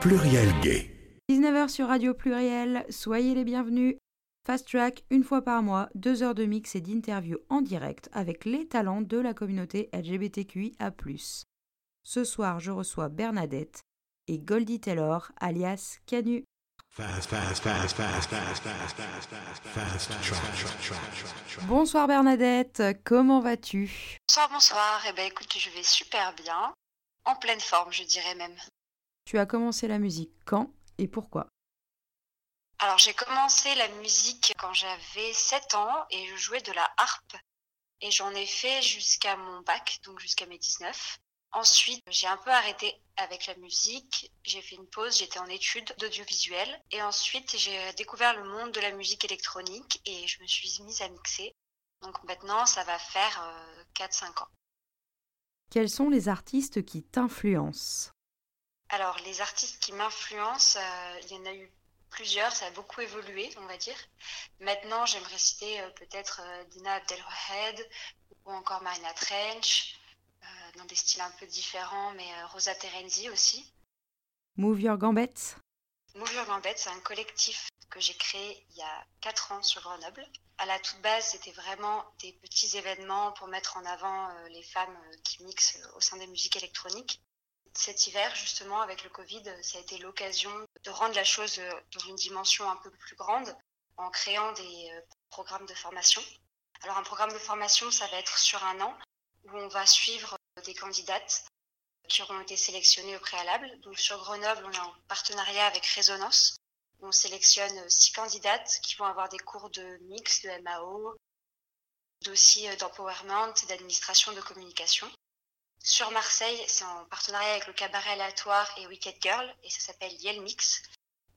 Pluriel Gay. 19h sur Radio Pluriel, soyez les bienvenus. Fast Track, une fois par mois, deux heures de mix et d'interview en direct avec les talents de la communauté LGBTQIA. Ce soir, je reçois Bernadette et Goldie Taylor, alias Canu. Bonsoir Bernadette, comment vas-tu Bonsoir, bonsoir. Eh ben écoute, je vais super bien. En pleine forme, je dirais même. Tu as commencé la musique quand et pourquoi? Alors j'ai commencé la musique quand j'avais 7 ans et je jouais de la harpe. Et j'en ai fait jusqu'à mon bac, donc jusqu'à mes 19. Ensuite, j'ai un peu arrêté avec la musique. J'ai fait une pause, j'étais en études d'audiovisuel. Et ensuite, j'ai découvert le monde de la musique électronique et je me suis mise à mixer. Donc maintenant, ça va faire 4-5 ans. Quels sont les artistes qui t'influencent? Alors, les artistes qui m'influencent, euh, il y en a eu plusieurs, ça a beaucoup évolué, on va dire. Maintenant, j'aimerais citer euh, peut-être euh, Dina Abdelwahed ou encore Marina Trench, dans des styles un peu différents, mais Rosa Terenzi aussi. Move Your Gambette Move Your Gambette, c'est un collectif que j'ai créé il y a 4 ans sur Grenoble. À la toute base, c'était vraiment des petits événements pour mettre en avant les femmes qui mixent au sein des musiques électroniques. Cet hiver, justement, avec le Covid, euh, ça a été l'occasion de rendre la chose euh, dans une dimension un peu plus grande en créant des euh, programmes de formation. Alors un programme de formation, ça va être sur un an où on va suivre des candidates qui auront été sélectionnées au préalable. Donc sur Grenoble, on est en partenariat avec Résonance. On sélectionne six candidates qui vont avoir des cours de mix, de MAO, aussi euh, d'empowerment d'administration de communication. Sur Marseille, c'est en partenariat avec le cabaret aléatoire et Wicked Girl et ça s'appelle Yale Mix.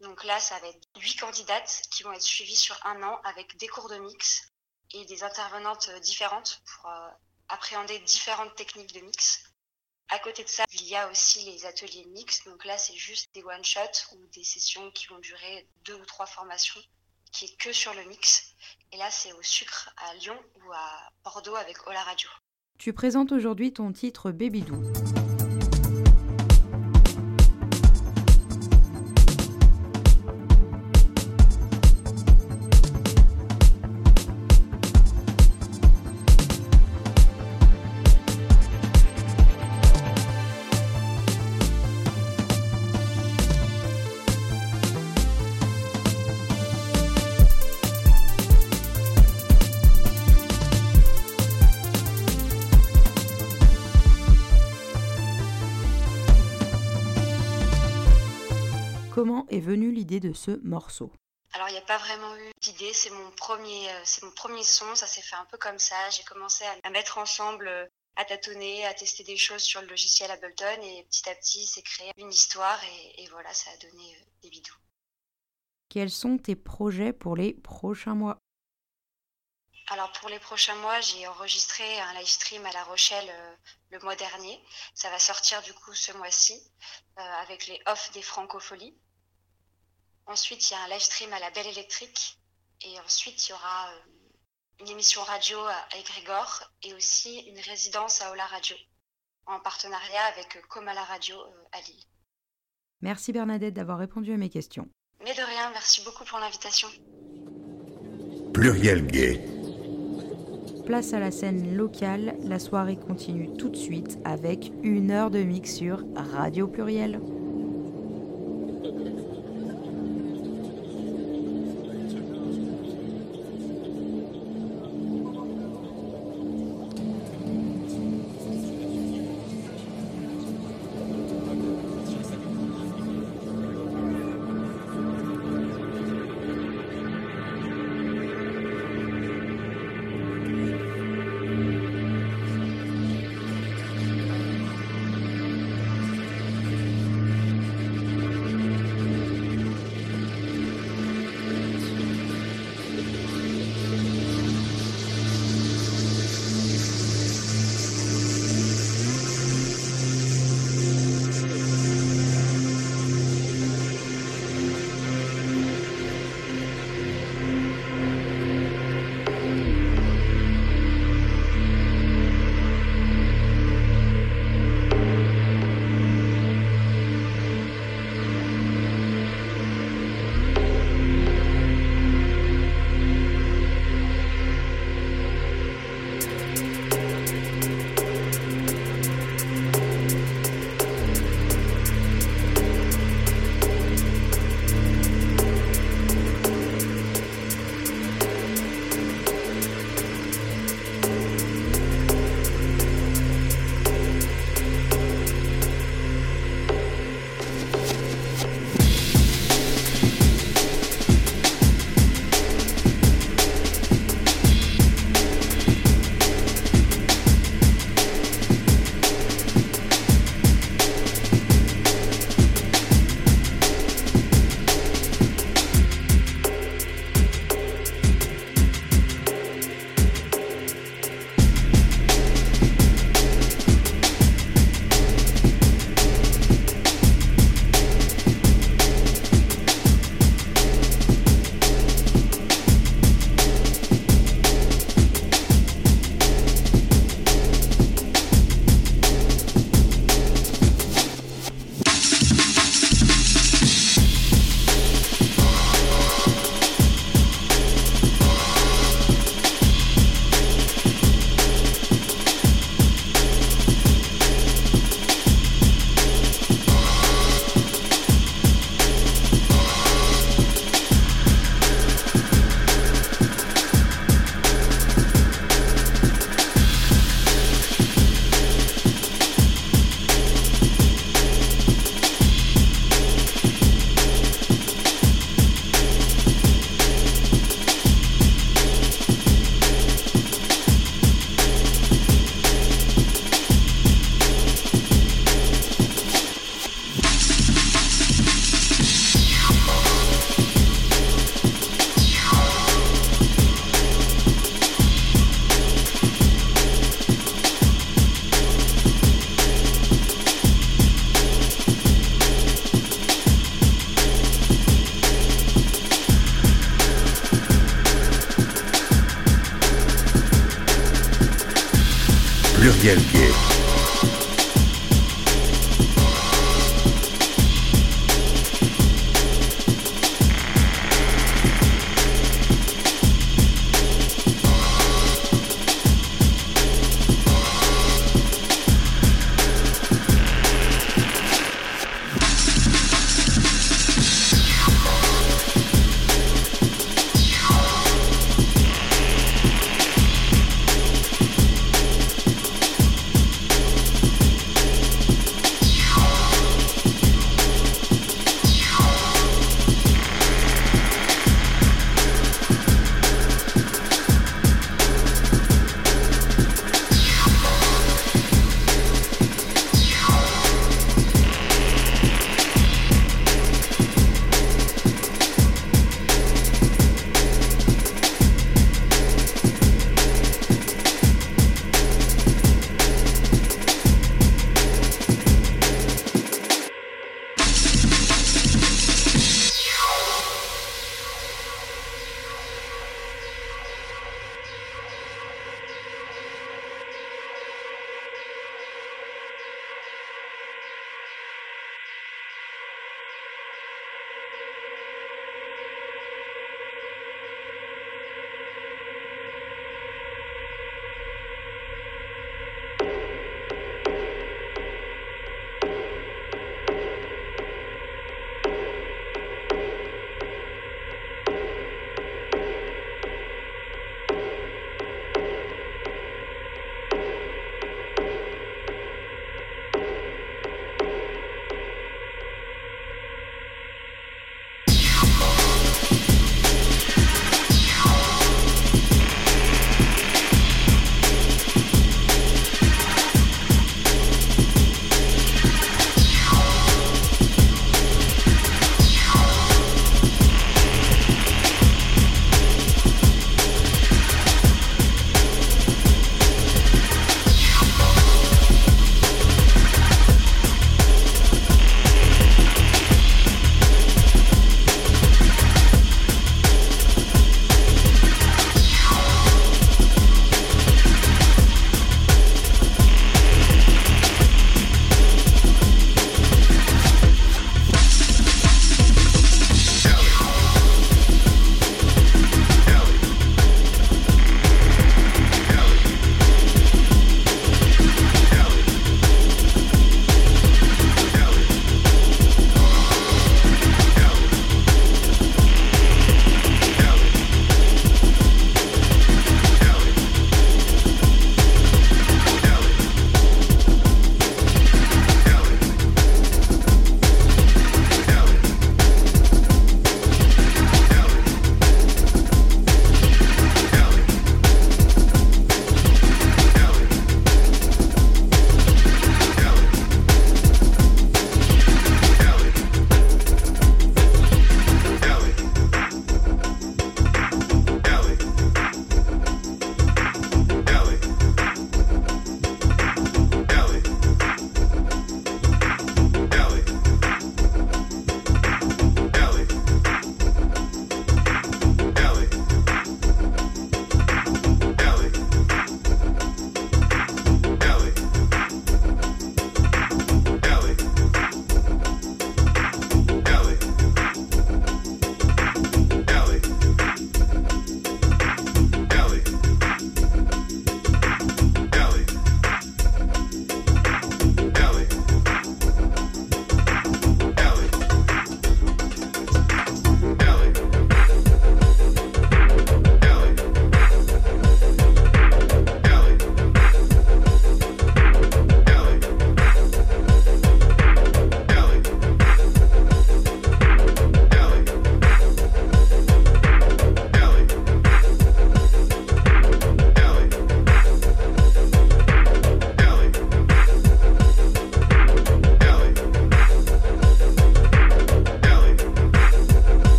Donc là, ça va être huit candidates qui vont être suivies sur un an avec des cours de mix et des intervenantes différentes pour euh, appréhender différentes techniques de mix. À côté de ça, il y a aussi les ateliers mix. Donc là, c'est juste des one-shots ou des sessions qui vont durer deux ou trois formations, qui est que sur le mix. Et là, c'est au sucre à Lyon ou à Bordeaux avec Ola Radio. Tu présentes aujourd'hui ton titre Baby l'idée de ce morceau Alors, il n'y a pas vraiment eu d'idée. C'est mon premier, euh, c'est mon premier son. Ça s'est fait un peu comme ça. J'ai commencé à, mettre ensemble, euh, à tâtonner, à tester des choses sur le logiciel Ableton et petit à petit, c'est créé une histoire et, et voilà, ça a donné euh, des bidous. Quels sont tes projets pour les prochains mois? Alors pour les prochains mois, j'ai enregistré un live stream à La Rochelle euh, le mois dernier. Ça va sortir du coup ce mois-ci euh, avec les off des francopholies. Ensuite, il y a un live stream à la Belle Électrique et ensuite il y aura euh, une émission radio à, à Grégor et aussi une résidence à Ola Radio en partenariat avec euh, Comala Radio euh, à Lille. Merci Bernadette d'avoir répondu à mes questions. Mais de rien, merci beaucoup pour l'invitation. Pluriel Gay. Place à la scène locale, la soirée continue tout de suite avec une heure de mix sur Radio Pluriel.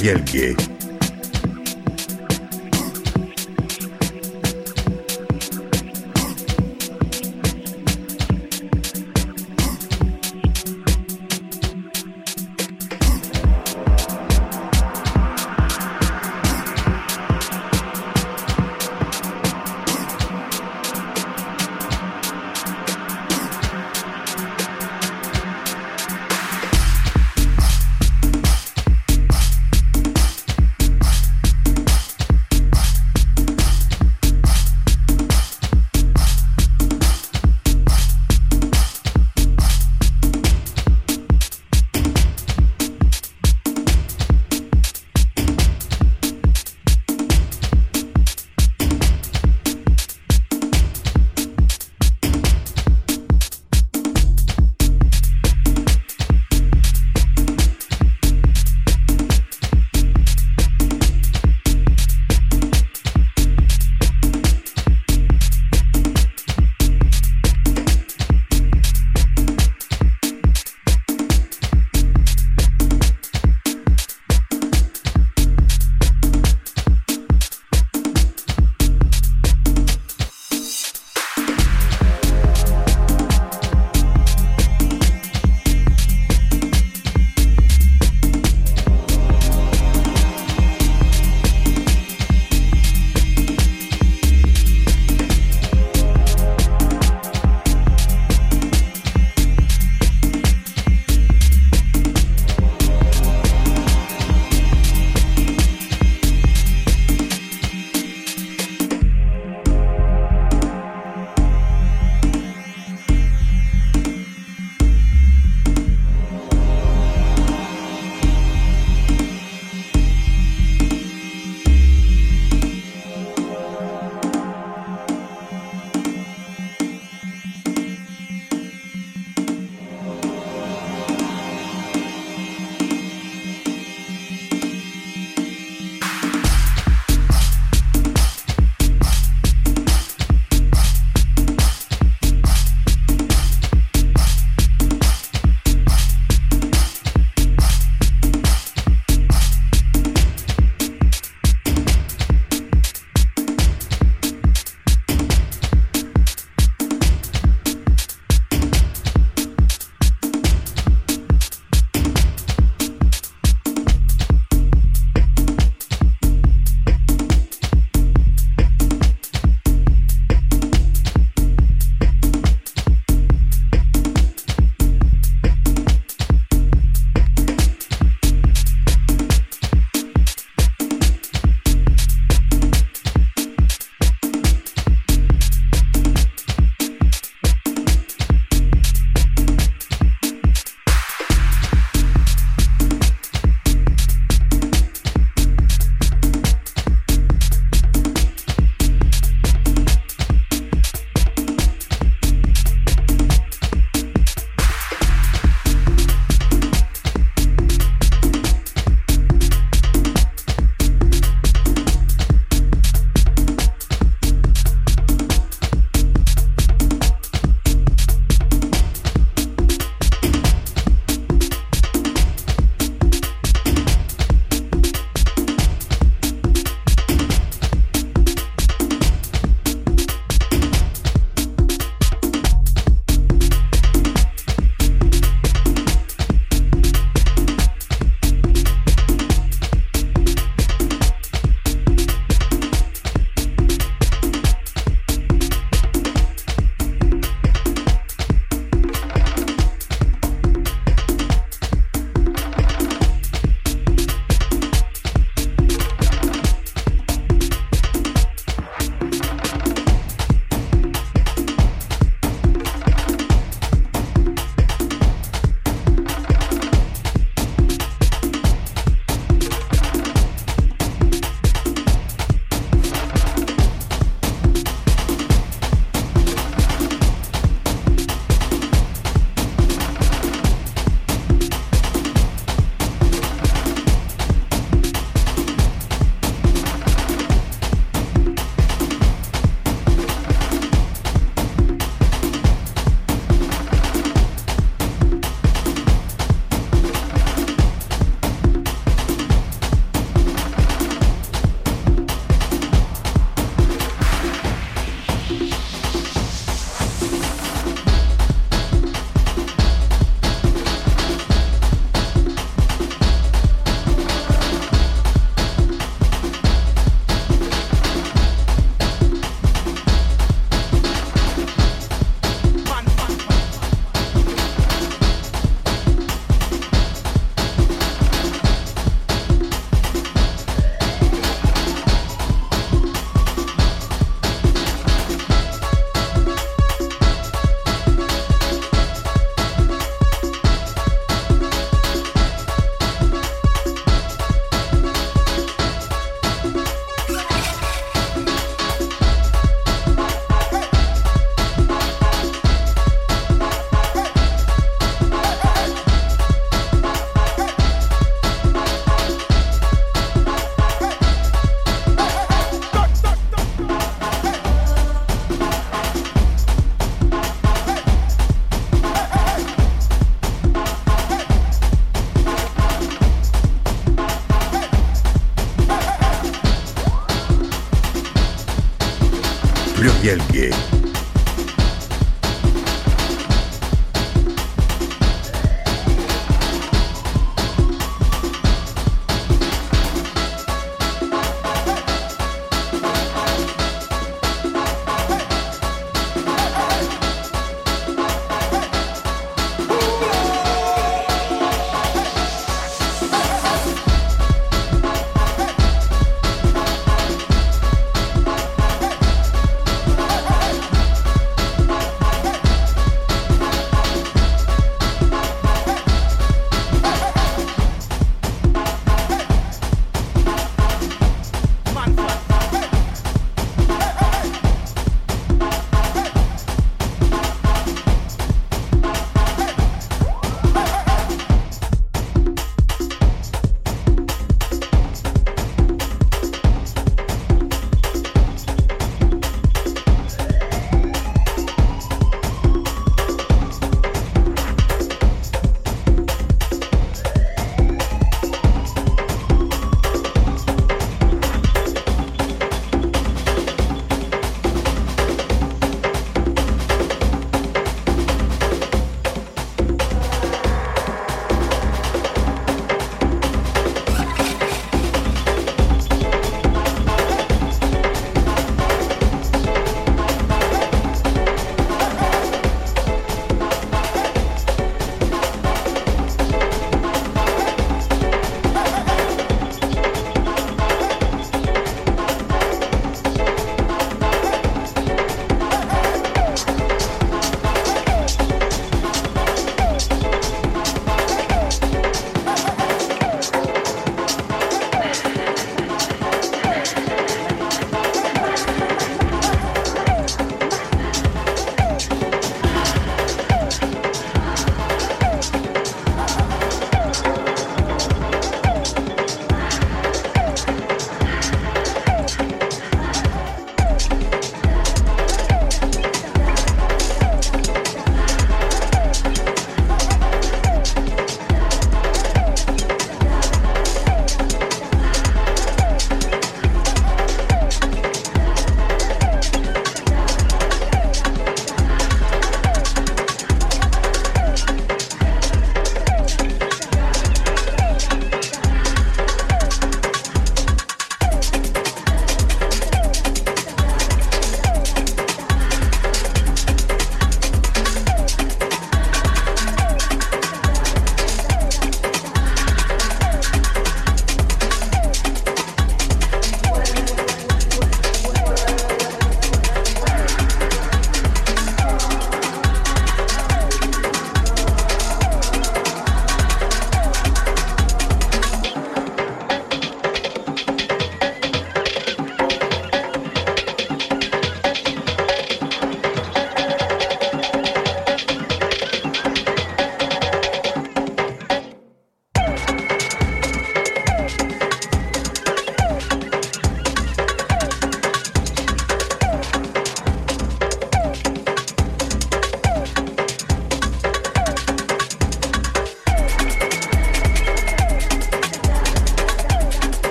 Pluriel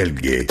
Pluriel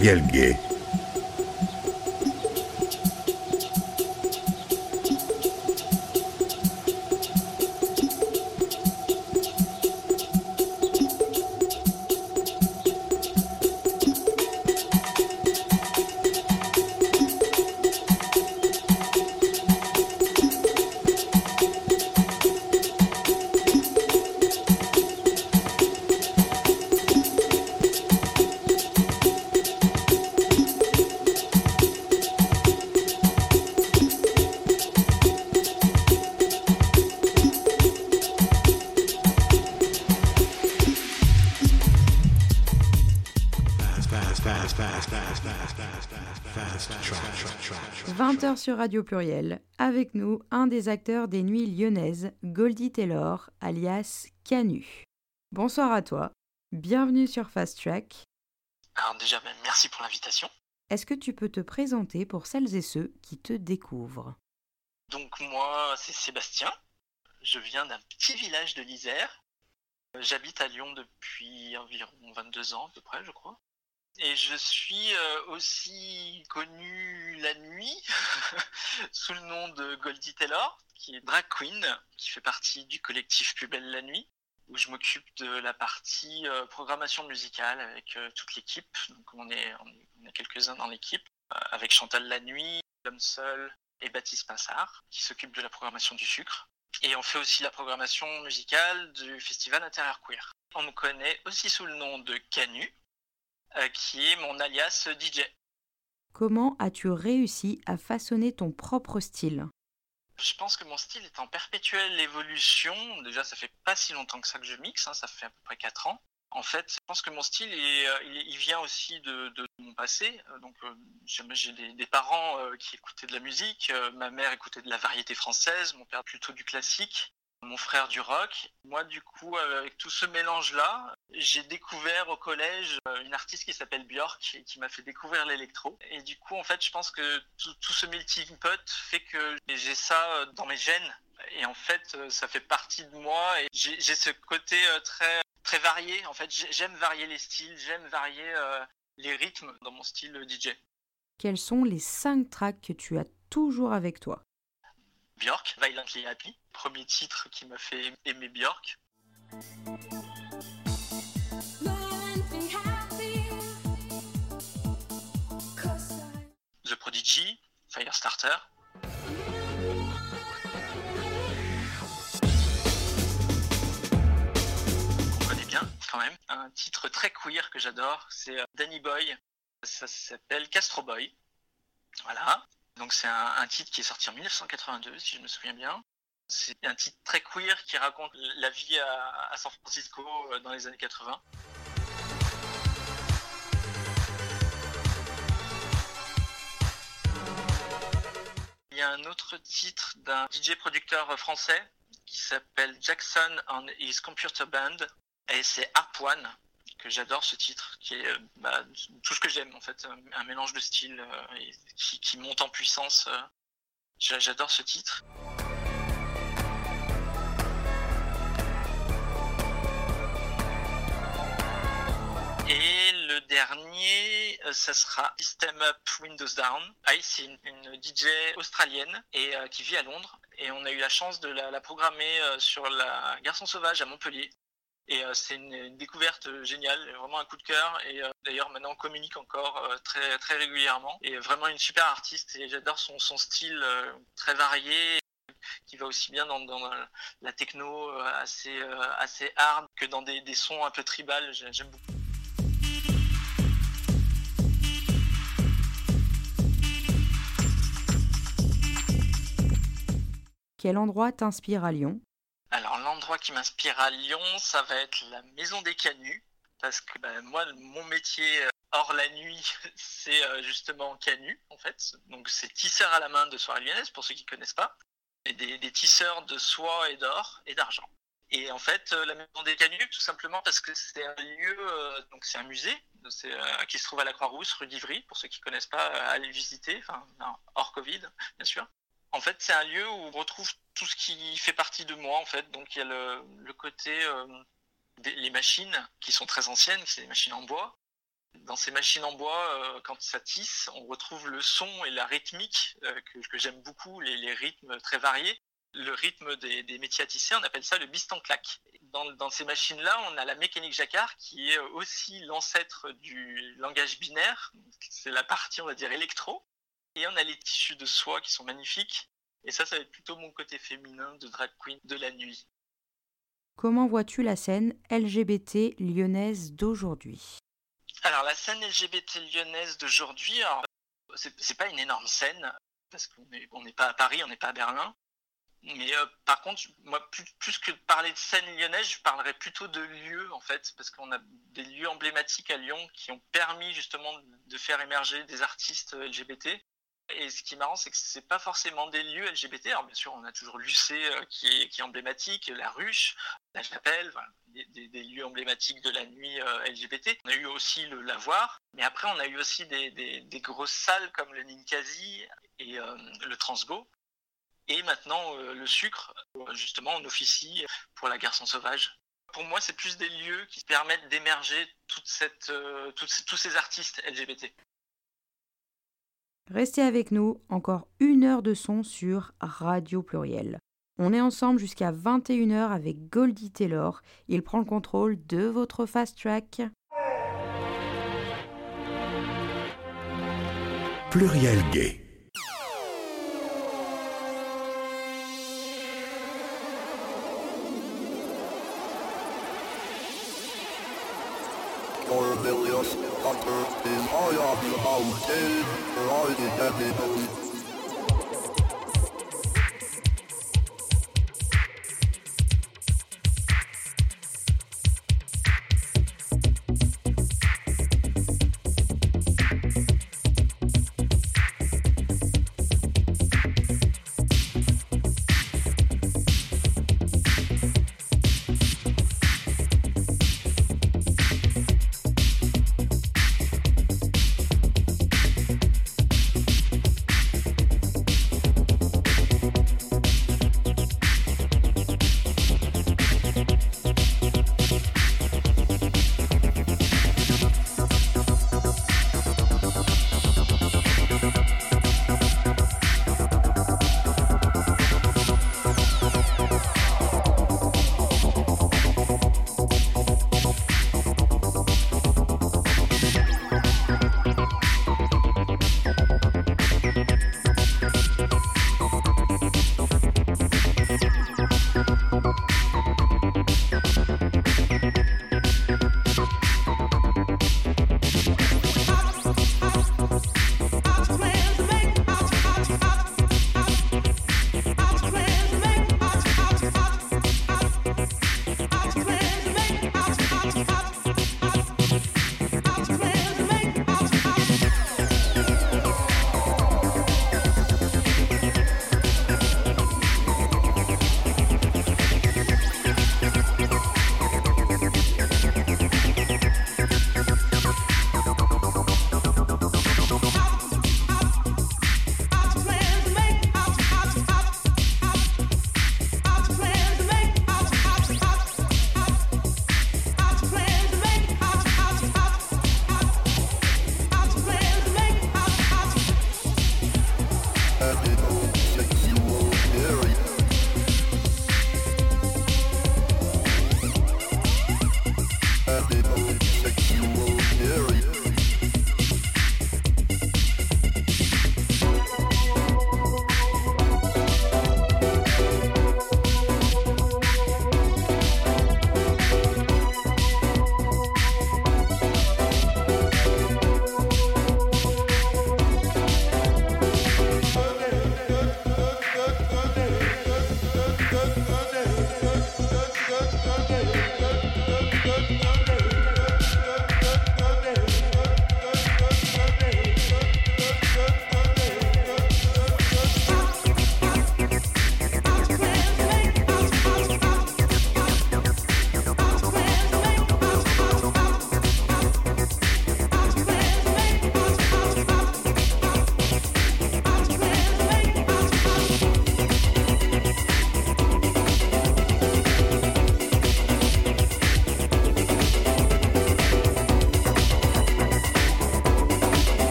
pluriel gay. 20h sur Radio Pluriel, avec nous un des acteurs des nuits lyonnaises, Goldie Taylor, alias Canu. Bonsoir à toi, bienvenue sur Fast Track. Alors déjà, ben, merci pour l'invitation. Est-ce que tu peux te présenter pour celles et ceux qui te découvrent? Donc moi, c'est Sébastien. Je viens d'un petit village de l'Isère. J'habite à Lyon depuis environ 22 ans à peu près, je crois. Et je suis euh, aussi connu la nuit sous le nom de Goldie Taylor, qui est drag queen, qui fait partie du collectif Plus belle la nuit, où je m'occupe de la partie euh, programmation musicale avec euh, toute l'équipe. Donc on est, quelques-uns dans l'équipe, avec Chantal la nuit, L'homme seul et Baptiste Pinsard, qui s'occupe de la programmation du sucre. Et on fait aussi la programmation musicale du festival intérieur queer. On me connaît aussi sous le nom de Canu, qui est mon alias DJ. Comment as-tu réussi à façonner ton propre style? Je pense que mon style est en perpétuelle évolution. Déjà, ça fait pas si longtemps que ça que je mixe, hein, ça fait à peu près 4 ans. En fait, je pense que mon style, il, euh, il, vient aussi de, de, mon passé. Euh, donc, j'ai des, des, parents qui écoutaient de la musique. Ma mère écoutait de la variété française, mon père plutôt du classique mon frère du rock. Moi, du coup, avec tout ce mélange-là, j'ai découvert au collège euh, une artiste qui s'appelle Björk et qui m'a fait découvrir l'électro. Et du coup, en fait, je pense que tout, ce melting pot fait que j'ai ça euh, dans mes gènes. Et en fait, euh, ça fait partie de moi et j'ai ce côté très, très varié. En fait, j'aime varier les styles, j'aime varier les rythmes dans mon style DJ. Quels sont les cinq tracks que tu as toujours avec toi? Björk, Violently Happy, premier titre qui m'a fait aimer Björk. Firestarter. On connaît bien quand même. Un titre très queer que j'adore, c'est euh, Danny Boy. Ça s'appelle Castro Boy. Voilà. Donc c'est un, titre qui est sorti en 1982, si je me souviens bien. C'est un titre très queer qui raconte la vie à, San Francisco euh, dans les années 80. A un autre titre d'un DJ producteur français qui s'appelle Jackson and His Computer Band et c'est Harp One que j'adore ce titre, qui est bah, tout ce que j'aime en fait, un mélange de styles euh, qui, monte en puissance. Euh. j'adore ce titre. Et le dernier, ça sera System Up Windows Down. Ice, c'est une, DJ australienne et qui vit à Londres. Et on a eu la chance de la, programmer sur la Garçon Sauvage à Montpellier. Et euh, c'est une, découverte géniale, vraiment un coup de cœur. Et euh, d'ailleurs, maintenant, on communique encore euh, très, très régulièrement. Et vraiment une super artiste. Et j'adore son, style très varié qui va aussi bien dans, dans la techno assez, assez hard que dans des, des sons un peu tribal. J'aime beaucoup. Quel endroit t'inspire à Lyon? Alors l'endroit qui m'inspire à Lyon, ça va être la Maison des Canuts, parce que ben, moi, mon métier euh, hors la nuit, c'est euh, justement canut en fait. Donc c'est tisseur à la main de soirée lyonnaise, pour ceux qui ne connaissent pas, et des, tisseurs de soie et d'or et d'argent. Et en fait, euh, la Maison des Canuts, tout simplement parce que c'est un lieu, donc c'est un musée, qui se trouve à la Croix-Rousse, rue d'Ivry, pour ceux qui ne connaissent pas, allez visiter, hors Covid, bien sûr. En fait, c'est un lieu où on retrouve tout ce qui fait partie de moi, en fait. Donc, il y a le, côté euh, des les machines qui sont très anciennes, c'est des machines en bois. Dans ces machines en bois, quand ça tisse, on retrouve le son et la rythmique que, j'aime beaucoup, les, rythmes très variés le rythme des, métiers à tisser, on appelle ça le bist en claque. Dans, ces machines-là, on a la mécanique jacquard qui est aussi l'ancêtre du langage binaire. C'est la partie, on va dire, électro. Et on a les tissus de soie qui sont magnifiques. Et ça, ça va être plutôt mon côté féminin de drag queen de la nuit. Comment vois-tu la scène LGBT lyonnaise d'aujourd'hui? Alors, la scène LGBT lyonnaise d'aujourd'hui, c'est pas une énorme scène, parce qu'on n'est pas à Paris, on n'est pas à Berlin. Mais euh, par contre, moi, plus, que de parler de scène lyonnaise, je parlerais plutôt de lieux, en fait, parce qu'on a des lieux emblématiques à Lyon qui ont permis justement de faire émerger des artistes LGBT. Et ce qui est marrant, c'est que c'est pas forcément des lieux LGBT. Alors bien sûr, on a toujours l'UC euh, qui est, qui emblématique, la Ruche, la Chapelle, des, lieux emblématiques de la nuit LGBT. On a eu aussi le Lavoir, mais après on a eu aussi des, des grosses salles comme le Ninkasi et le Transgo et maintenant, euh, le sucre, euh, justement, on officie pour la garçon sauvage. Pour moi, c'est plus des lieux qui permettent d'émerger toute cette, euh, tous ces artistes LGBT. Restez avec nous, encore une heure de son sur Radio Pluriel. On est ensemble jusqu'à 21h avec Goldie Taylor. Il prend le contrôle de votre fast track. Pluriel gay. Doctor is all off the is all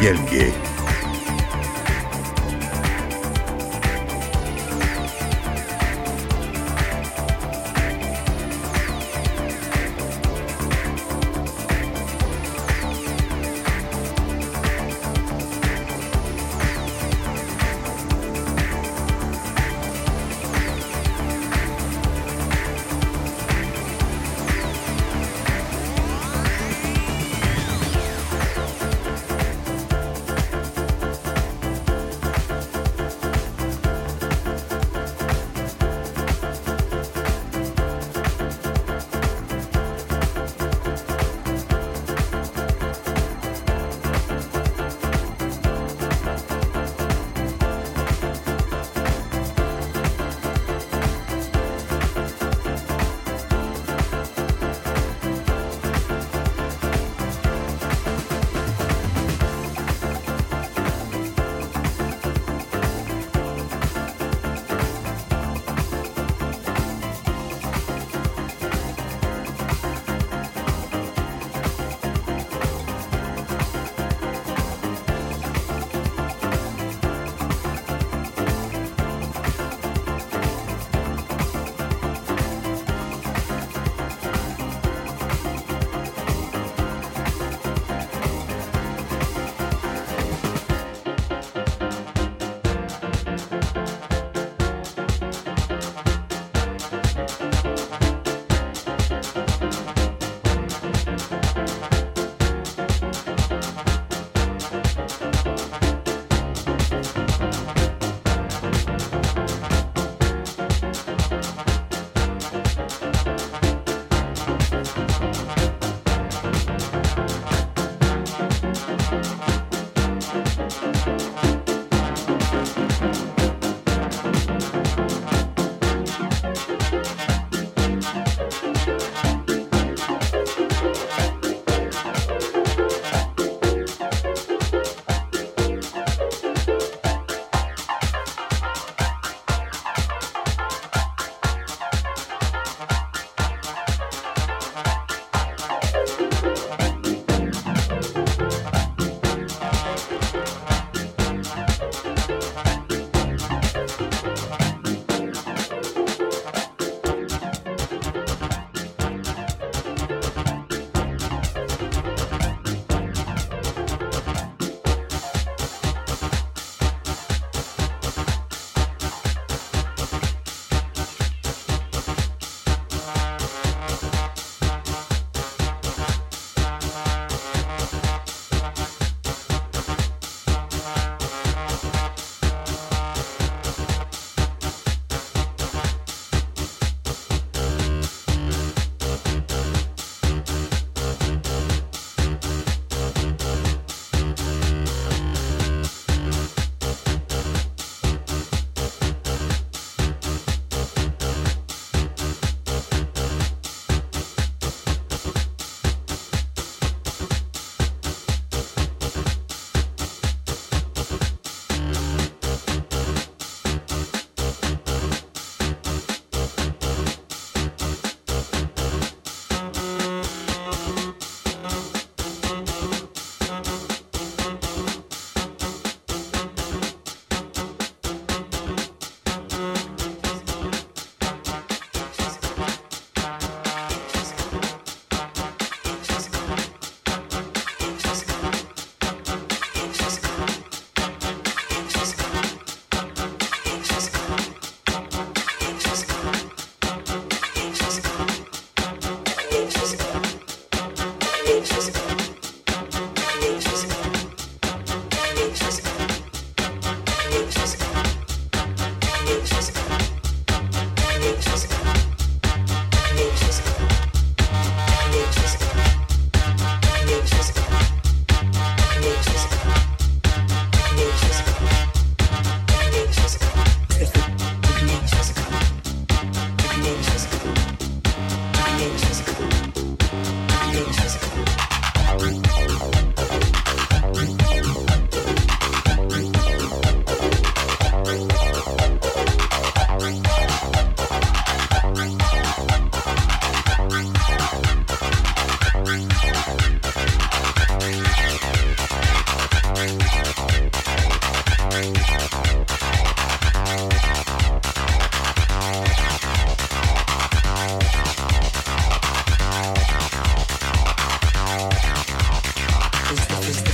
pluriel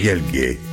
gay. Pluriel Gay.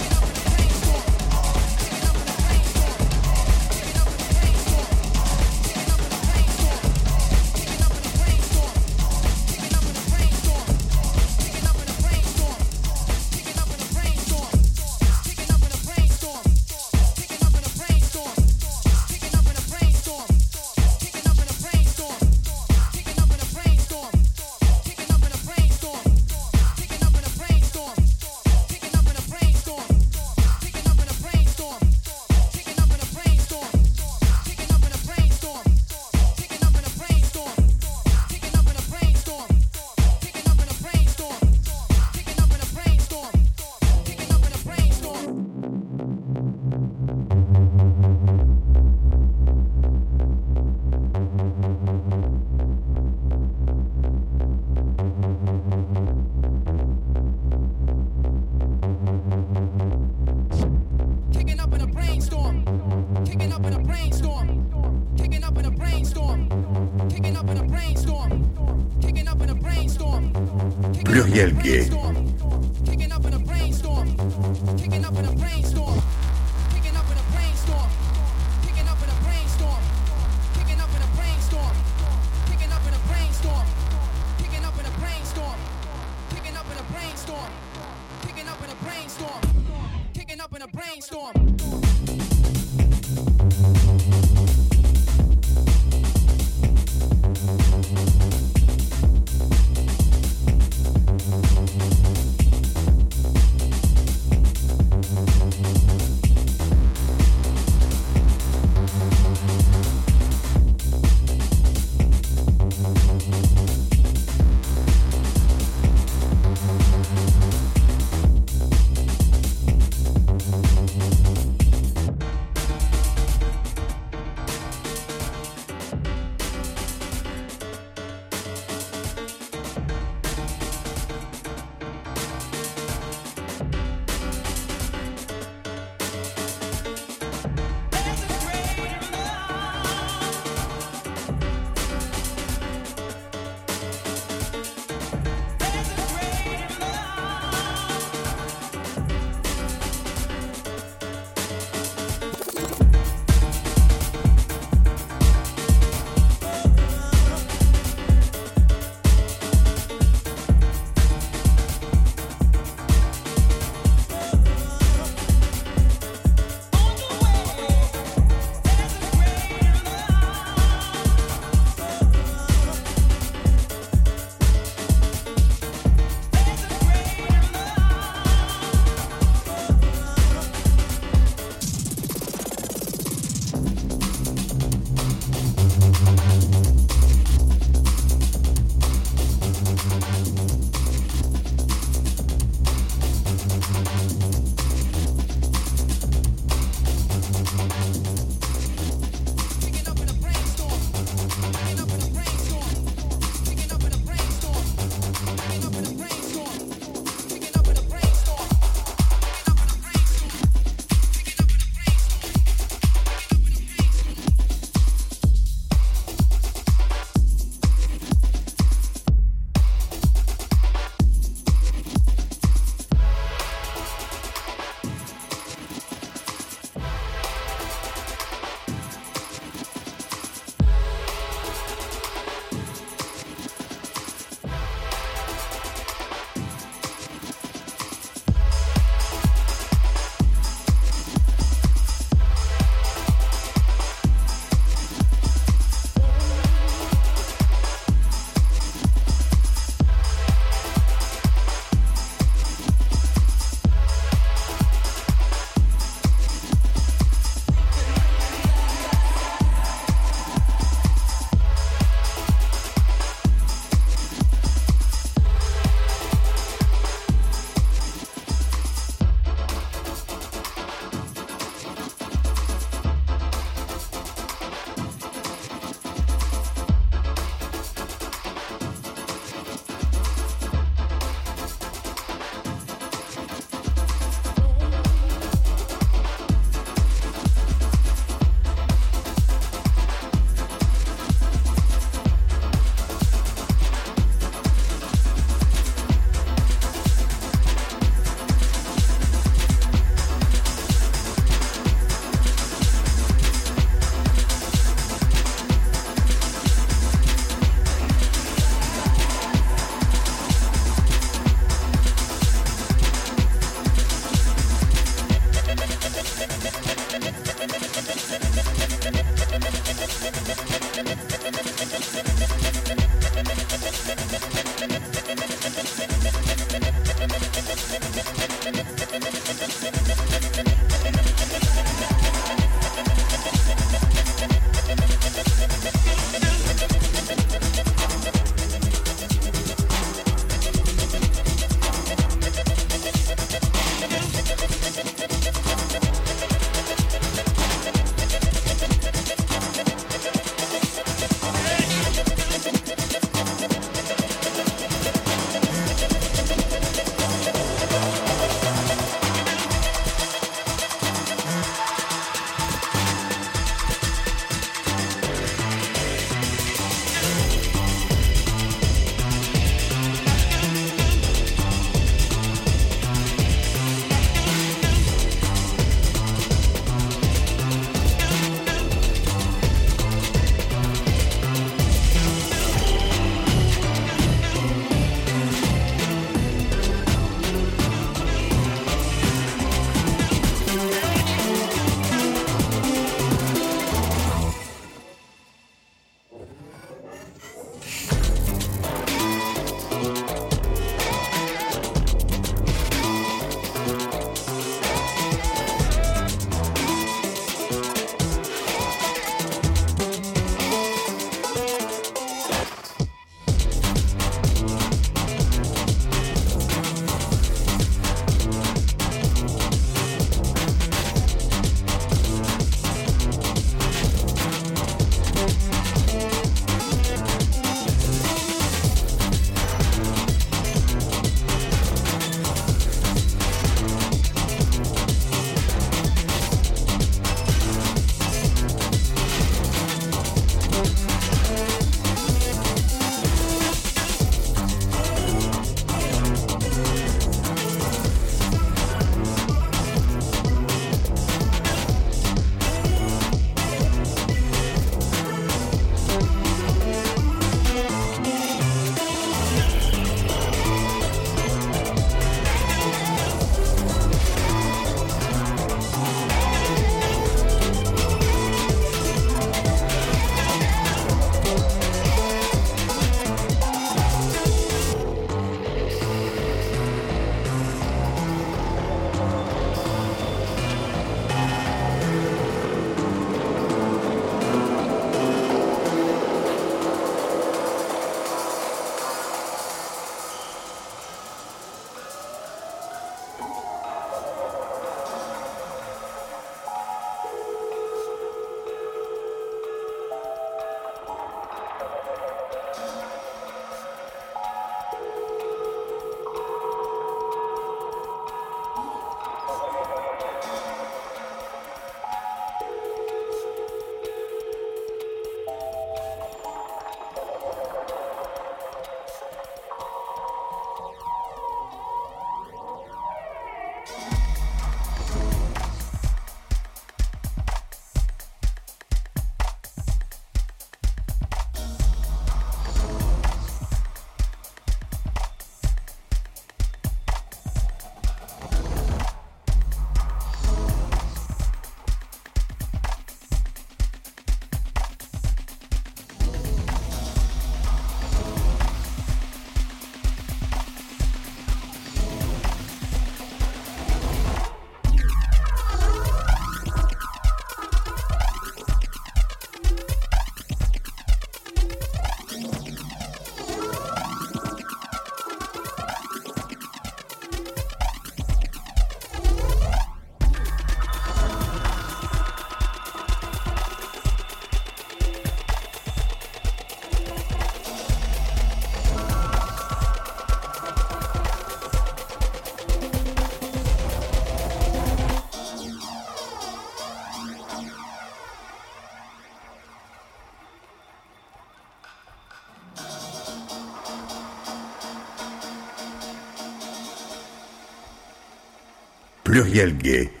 Pluriel gay.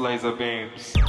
Laser beams.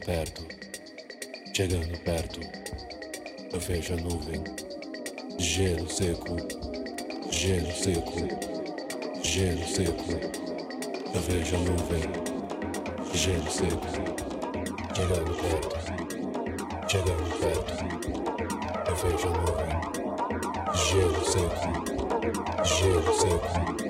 Chegando perto, chegando perto. Eu vejo a nuvem gelo seco, gelo seco, gelo seco. Eu vejo a nuvem gelo seco chegando perto, chegando perto. Eu vejo a nuvem gelo seco, gelo seco.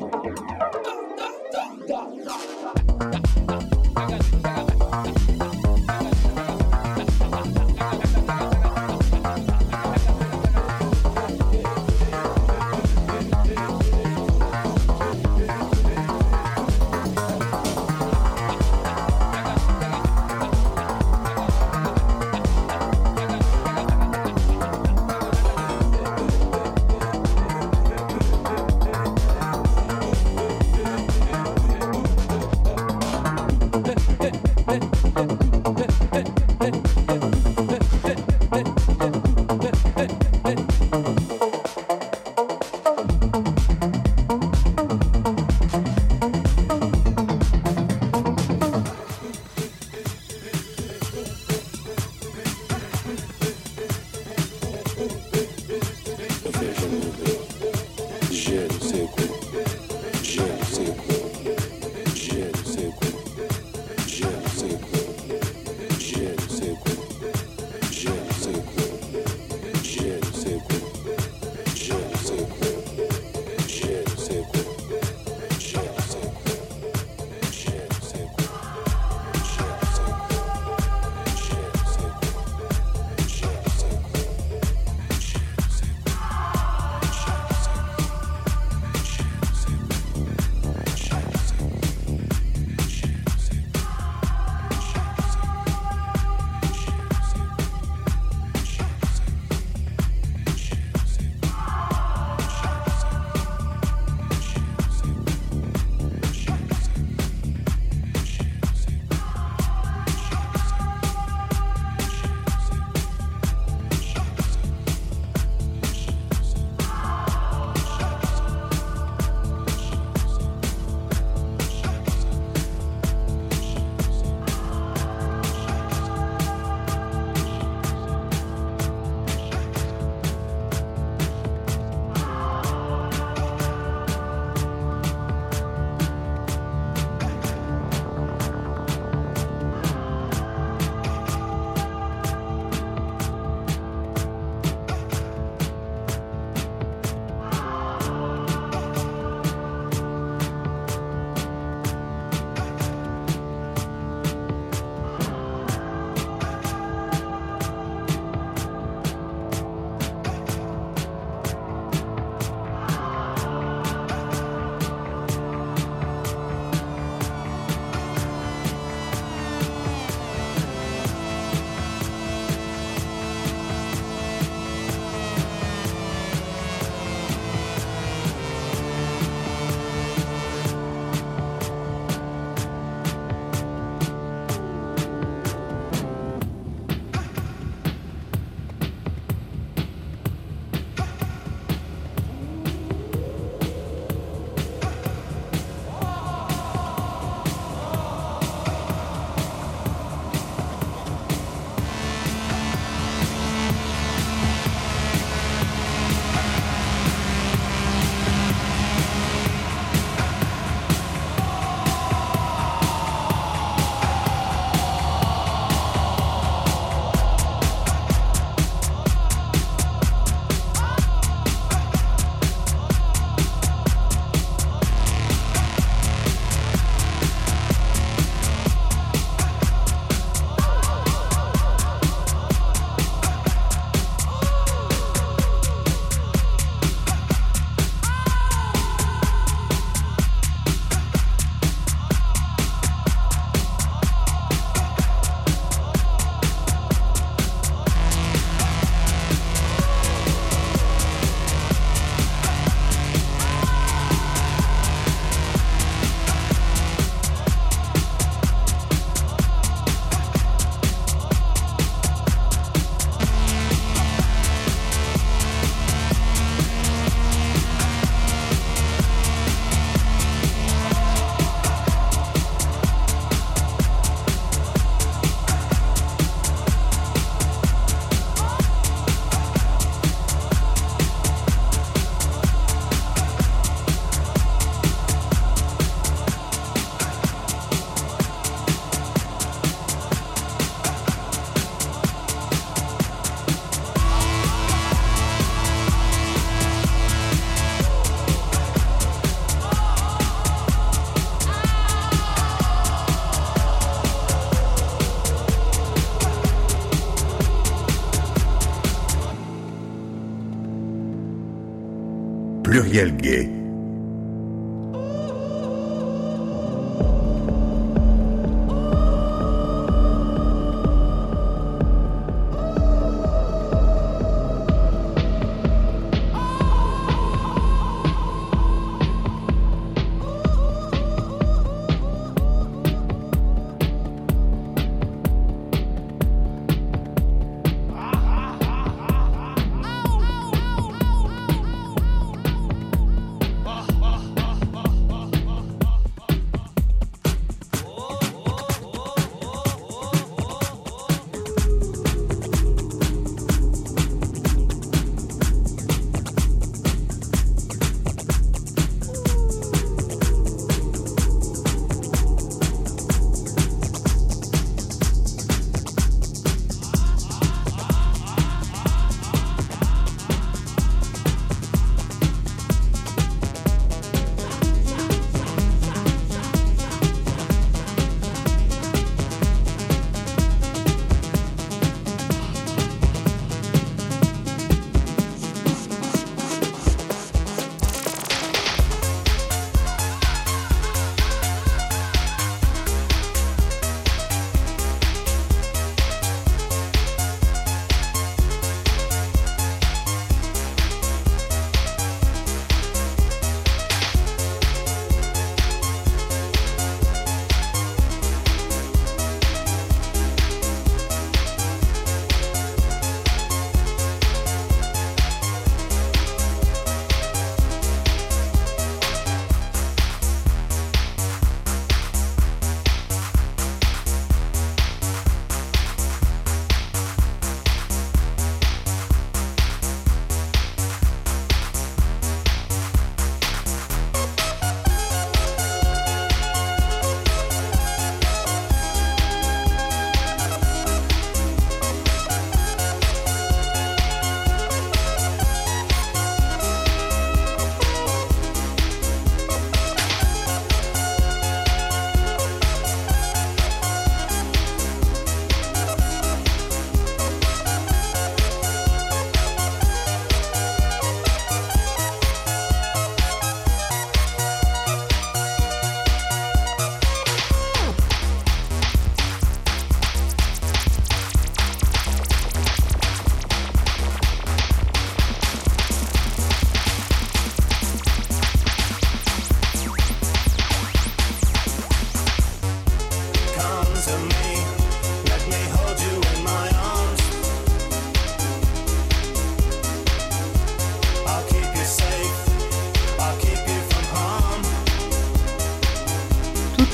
Pluriel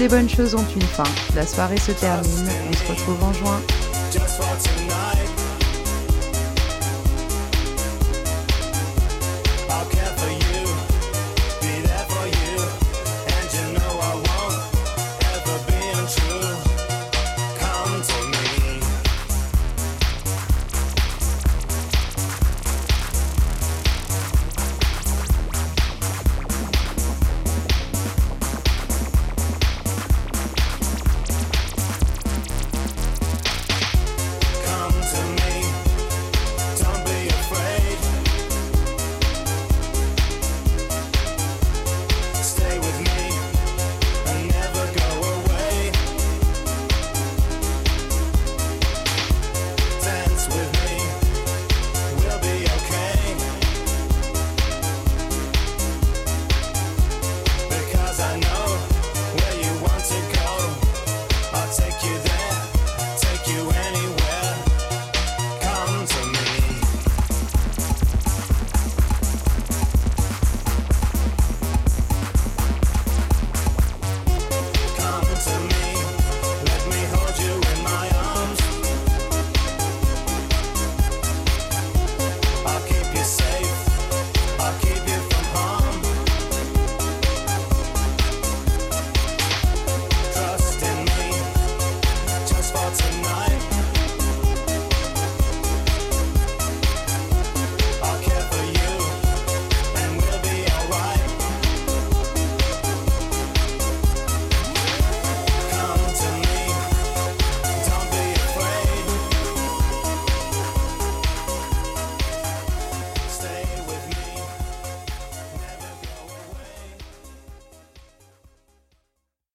les bonnes choses ont une fin. La soirée se termine. On se retrouve en juin.